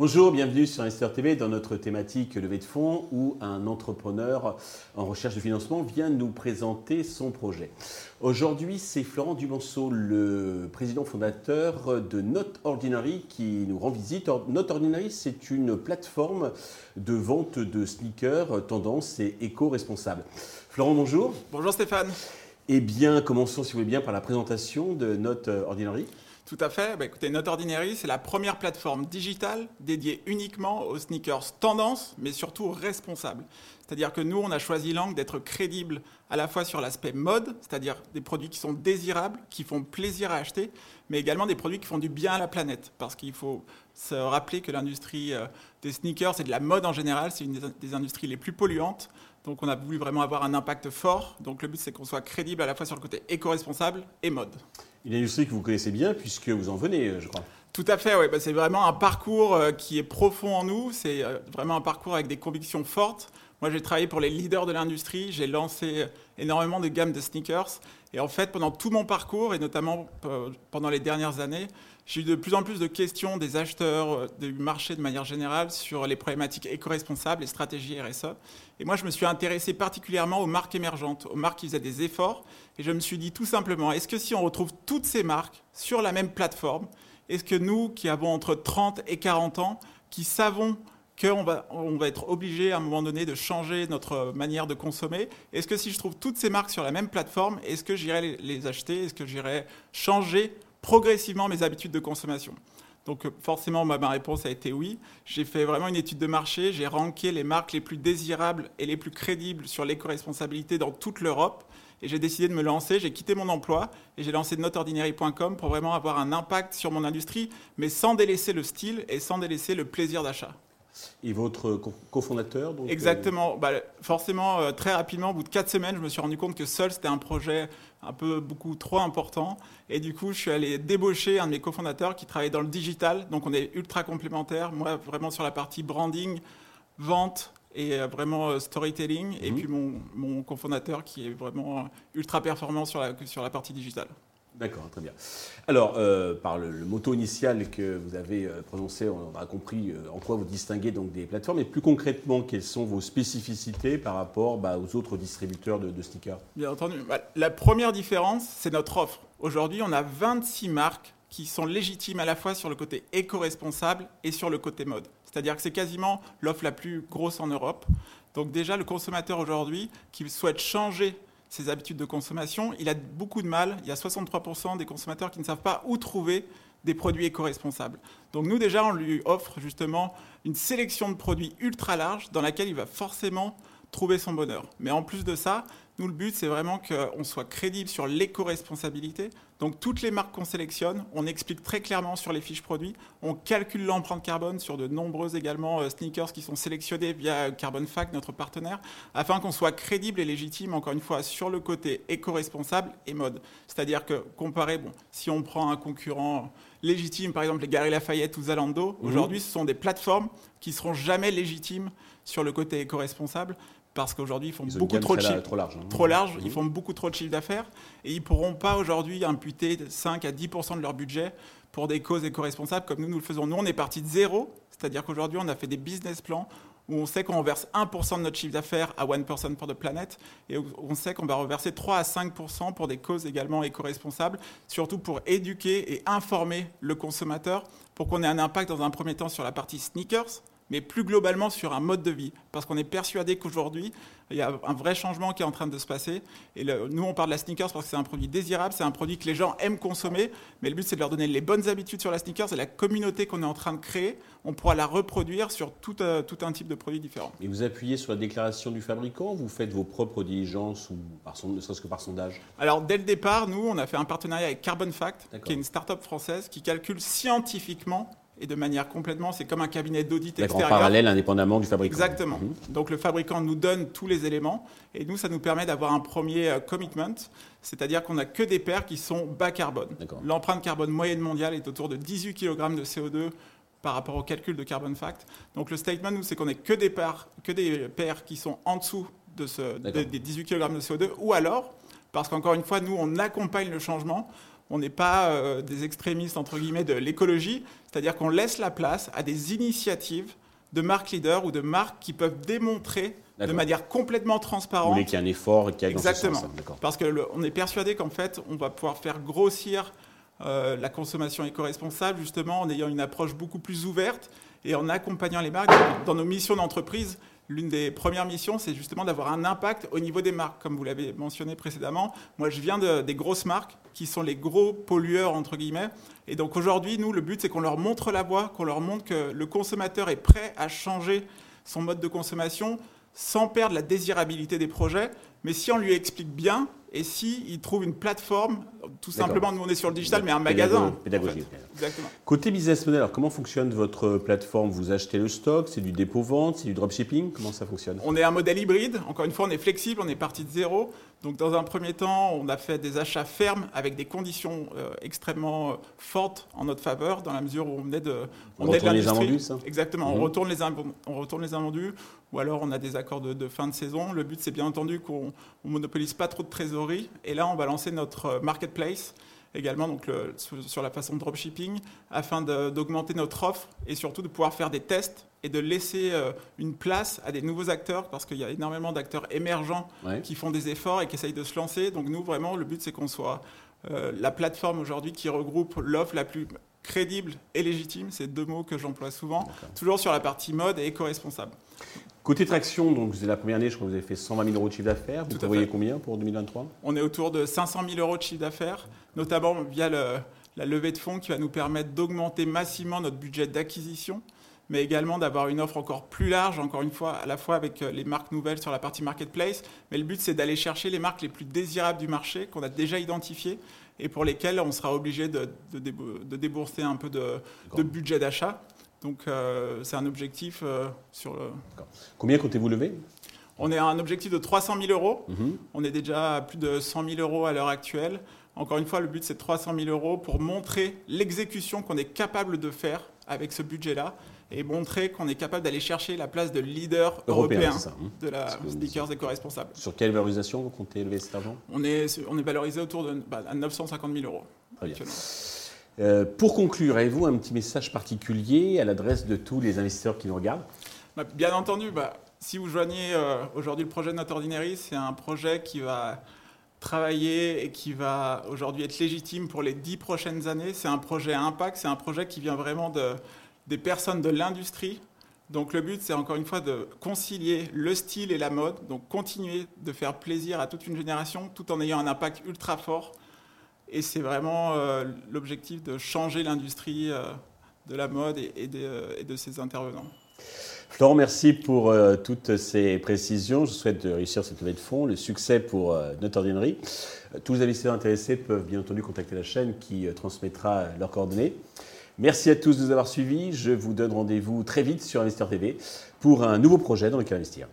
Bonjour, bienvenue sur Investor TV dans notre thématique levée de fonds où un entrepreneur en recherche de financement vient nous présenter son projet. Aujourd'hui, c'est Florent Dumonceau, le président fondateur de Not Ordinary qui nous rend visite. Not Ordinary, c'est une plateforme de vente de sneakers tendance et éco-responsable. Florent, bonjour. Bonjour Stéphane. Eh bien, commençons si vous voulez bien par la présentation de Not Ordinary. Tout à fait. Bah, écoutez, Not Ordinary, c'est la première plateforme digitale dédiée uniquement aux sneakers tendance, mais surtout responsables. C'est-à-dire que nous, on a choisi l'angle d'être crédible à la fois sur l'aspect mode, c'est-à-dire des produits qui sont désirables, qui font plaisir à acheter, mais également des produits qui font du bien à la planète. Parce qu'il faut se rappeler que l'industrie euh, des sneakers et de la mode en général, c'est une des industries les plus polluantes. Donc on a voulu vraiment avoir un impact fort. Donc le but, c'est qu'on soit crédible à la fois sur le côté éco-responsable et mode. Une industrie que vous connaissez bien puisque vous en venez, euh, je crois. Tout à fait, oui. Bah, c'est vraiment un parcours euh, qui est profond en nous. C'est euh, vraiment un parcours avec des convictions fortes. Moi, j'ai travaillé pour les leaders de l'industrie. J'ai lancé énormément de gammes de sneakers. Et en fait, pendant tout mon parcours, et notamment pendant les dernières années, j'ai eu de plus en plus de questions des acheteurs du marché de manière générale sur les problématiques éco-responsables et stratégies RSE. Et moi, je me suis intéressé particulièrement aux marques émergentes, aux marques qui faisaient des efforts. Et je me suis dit tout simplement, est-ce que si on retrouve toutes ces marques sur la même plateforme, est-ce que nous, qui avons entre 30 et 40 ans, qui savons qu'on va, on va être obligé à un moment donné de changer notre manière de consommer. Est-ce que si je trouve toutes ces marques sur la même plateforme, est-ce que j'irai les acheter? Est-ce que j'irai changer progressivement mes habitudes de consommation? Donc euh, forcément, ma, réponse a été oui. J'ai fait vraiment une étude de marché, j'ai ranké les marques les plus désirables et les plus crédibles sur l'éco-responsabilité dans toute l'Europe. Et j'ai décidé de me lancer, j'ai quitté mon emploi et j'ai lancé notordinary.com pour vraiment avoir un impact sur mon industrie, mais sans délaisser le style et sans délaisser le plaisir d'achat. Et votre cofondateur euh, Exactement. Bah, forcément, euh, très rapidement, au bout de quatre semaines, je me suis rendu compte que seul, c'était un projet un peu beaucoup trop important. Et du coup, je suis allé débaucher un de mes cofondateurs qui travaillait dans le digital. Donc, on est ultra complémentaires. Moi, vraiment sur la partie branding, vente et euh, vraiment storytelling. Et mhm. puis, mon, mon, cofondateur qui est vraiment ultra performant sur la, sur la partie digitale. D'accord, très bien. Alors, euh, par le, le, motto initial que vous avez euh, prononcé, on a compris euh, en quoi vous distinguez donc des plateformes. Et plus concrètement, quelles sont vos spécificités par rapport bah, aux autres distributeurs de, stickers? Bien entendu. Bah, la première différence, c'est notre offre. Aujourd'hui, on a 26 marques qui sont légitimes à la fois sur le côté éco-responsable et sur le côté mode. C'est-à-dire que c'est quasiment l'offre la plus grosse en Europe. Donc déjà, le consommateur aujourd'hui qui souhaite changer ses habitudes de consommation, il a beaucoup de mal. Il y a 63% des consommateurs qui ne savent pas où trouver des produits éco-responsables. Donc nous déjà, on lui offre justement une sélection de produits ultra large dans laquelle il va forcément trouver son bonheur. Mais en plus de ça, nous, le but, c'est vraiment qu'on soit crédible sur l'éco-responsabilité. Donc, toutes les marques qu'on sélectionne, on explique très clairement sur les fiches produits. On calcule l'empreinte carbone sur de nombreux également euh, sneakers qui sont sélectionnés via Carbon Fact, notre partenaire, afin qu'on soit crédible et légitime, encore une fois, sur le côté éco-responsable et mode. C'est-à-dire que, comparé, bon, si on prend un concurrent légitime, par exemple les Gary Lafayette ou Zalando, mmh. aujourd'hui, ce sont des plateformes qui seront jamais légitimes sur le côté éco-responsable parce qu'aujourd'hui ils font beaucoup trop de chiffre, trop large, hein. trop large ils font beaucoup trop de chiffre d'affaires et ils pourront pas aujourd'hui imputer 5 à 10% de leur budget pour des causes éco-responsables comme nous nous le faisons. Nous on est parti de zéro, c'est-à-dire qu'aujourd'hui on a fait des business plans où on sait qu'on verse 1% de notre chiffre d'affaires à One Person for the Planet et on sait qu'on va reverser 3 à 5% pour des causes également éco-responsables, surtout pour éduquer et informer le consommateur pour qu'on ait un impact dans un premier temps sur la partie sneakers, mais plus globalement sur un mode de vie. Parce qu'on est persuadé qu'aujourd'hui, il y a un vrai changement qui est en train de se passer. Et nous, on parle de la sneakers parce que c'est un produit désirable, c'est un produit que les gens aiment consommer, mais le but, c'est de leur donner les bonnes habitudes sur la sneakers et la communauté qu'on est en train de créer, on pourra la reproduire sur tout, euh, tout un type de produits différents. Et vous appuyez sur la déclaration du fabricant vous faites vos propres diligences, ou par son, ne serait-ce que par sondage? Alors, dès le départ, nous, on a fait un partenariat avec Carbon Fact, qui est une start-up française qui calcule scientifiquement et de manière complètement, c'est comme un cabinet d'audit extérieur. En parallèle, indépendamment du fabricant. Exactement. Mhm. Donc le fabricant nous donne tous les éléments et nous, ça nous permet d'avoir un premier euh, commitment, c'est-à-dire qu'on n'a que des paires qui sont bas carbone. L'empreinte carbone moyenne mondiale est autour de 18 kg de CO2 par rapport au calcul de Carbon Fact. Donc le statement, nous, c'est qu'on n'est que des paires, que des paires qui sont en dessous de ce, des 18 kg de CO2, ou alors, parce qu'encore une fois, nous, on accompagne le changement, on n'est pas euh, des extrémistes, entre guillemets, de l'écologie, c'est-à-dire qu'on laisse la place à des initiatives de marques leaders ou de marques qui peuvent démontrer de manière complètement transparente. Vous qu'il y ait un effort qui aille Exactement. dans ce sens. Parce qu'on est persuadé qu'en fait, on va pouvoir faire grossir euh, la consommation éco-responsable, justement, en ayant une approche beaucoup plus ouverte et en accompagnant les marques dans nos missions d'entreprise l'une des premières missions, c'est justement d'avoir un impact au niveau des marques, comme vous l'avez mentionné précédemment. Moi, je viens des grosses marques qui sont les gros pollueurs, entre guillemets. Et donc aujourd'hui, nous, le but, c'est qu'on leur montre la voie, qu'on leur montre que le consommateur est prêt à changer son mode de consommation sans perdre la désirabilité des projets. Mais si on lui explique bien, et si il trouve une plateforme, tout simplement, nous on est sur le digital, mais un magasin. Pédagogique. Exactement. Côté business model, alors comment fonctionne votre plateforme? Vous achetez le stock, c'est du dépôt-vente, c'est du dropshipping? Comment ça fonctionne? On est un modèle hybride. Encore une fois, on est flexible, on est parti de zéro. Donc dans un premier temps, on a fait des achats fermes avec des conditions euh, extrêmement euh, fortes en notre faveur, dans la mesure où on venait de, on, on retourne les invendus, ça? Exactement, on, mhm. retourne les on retourne les invendus, ou alors on a des accords de, de fin de saison. Le but, c'est bien entendu qu'on ne monopolise pas trop de trésorerie. Et là, on va lancer notre euh, marketplace également donc sur la façon de dropshipping afin d'augmenter notre offre et surtout de pouvoir faire des tests et de laisser euh, une place à des nouveaux acteurs parce qu'il y a énormément d'acteurs émergents qui font des efforts et qui essayent de se lancer. Donc nous, vraiment, le but, c'est qu'on soit euh, la plateforme aujourd'hui qui regroupe l'offre la plus crédible et légitime, c'est deux mots que j'emploie souvent, toujours sur la partie mode et éco-responsable. Côté traction, donc c'est la première année, je crois que vous avez fait 120 000 euros de chiffre d'affaires. Vous voyez combien pour 2023 On est autour de 500 000 euros de chiffre d'affaires, notamment via la levée de fonds qui va nous permettre d'augmenter massivement notre budget d'acquisition mais également d'avoir une offre encore plus large, encore une fois, à la fois avec euh, les marques nouvelles sur la partie marketplace. Mais le but, c'est d'aller chercher les marques les plus désirables du marché qu'on a déjà identifiées et pour lesquelles on sera obligé de, débourser un peu de, budget d'achat. Donc euh, c'est un objectif euh, sur le... Combien comptez-vous lever? On est à un objectif de 300 000 euros. Mhm. On est déjà à plus de 100 000 euros à l'heure actuelle. Encore une fois, le but c'est 300 000 euros pour montrer l'exécution qu'on est capable de faire avec ce budget-là et montrer qu'on est capable d'aller chercher la place de leader européen, hein. de la sneakers éco-responsable. Sur quelle valorisation vous comptez élever cet argent? On est, on est valorisé autour de bah, 950 000 euros. Euh, pour conclure, avez-vous un petit message particulier à l'adresse de tous les investisseurs qui nous regardent bah, Bien entendu, bah, si vous joignez euh, aujourd'hui le projet Notre Ordinary, c'est un projet qui va travailler et qui va aujourd'hui être légitime pour les dix prochaines années. C'est un projet impact, c'est un projet qui vient vraiment de, des personnes de l'industrie. Donc le but, c'est encore une fois de concilier le style et la mode, donc continuer de faire plaisir à toute une génération tout en ayant un impact ultra fort. Et c'est vraiment euh, l'objectif de changer l'industrie euh, de la mode et, de, et, ses intervenants. Florent, merci pour euh, toutes ces précisions. Je souhaite de réussir cette levée de fonds, le succès pour Notre Ordinary. tous les investisseurs intéressés peuvent bien entendu contacter la chaîne qui transmettra leurs coordonnées. Merci à tous de nous avoir suivis. Je vous donne rendez-vous très vite sur Investir TV pour un nouveau projet dans lequel investir.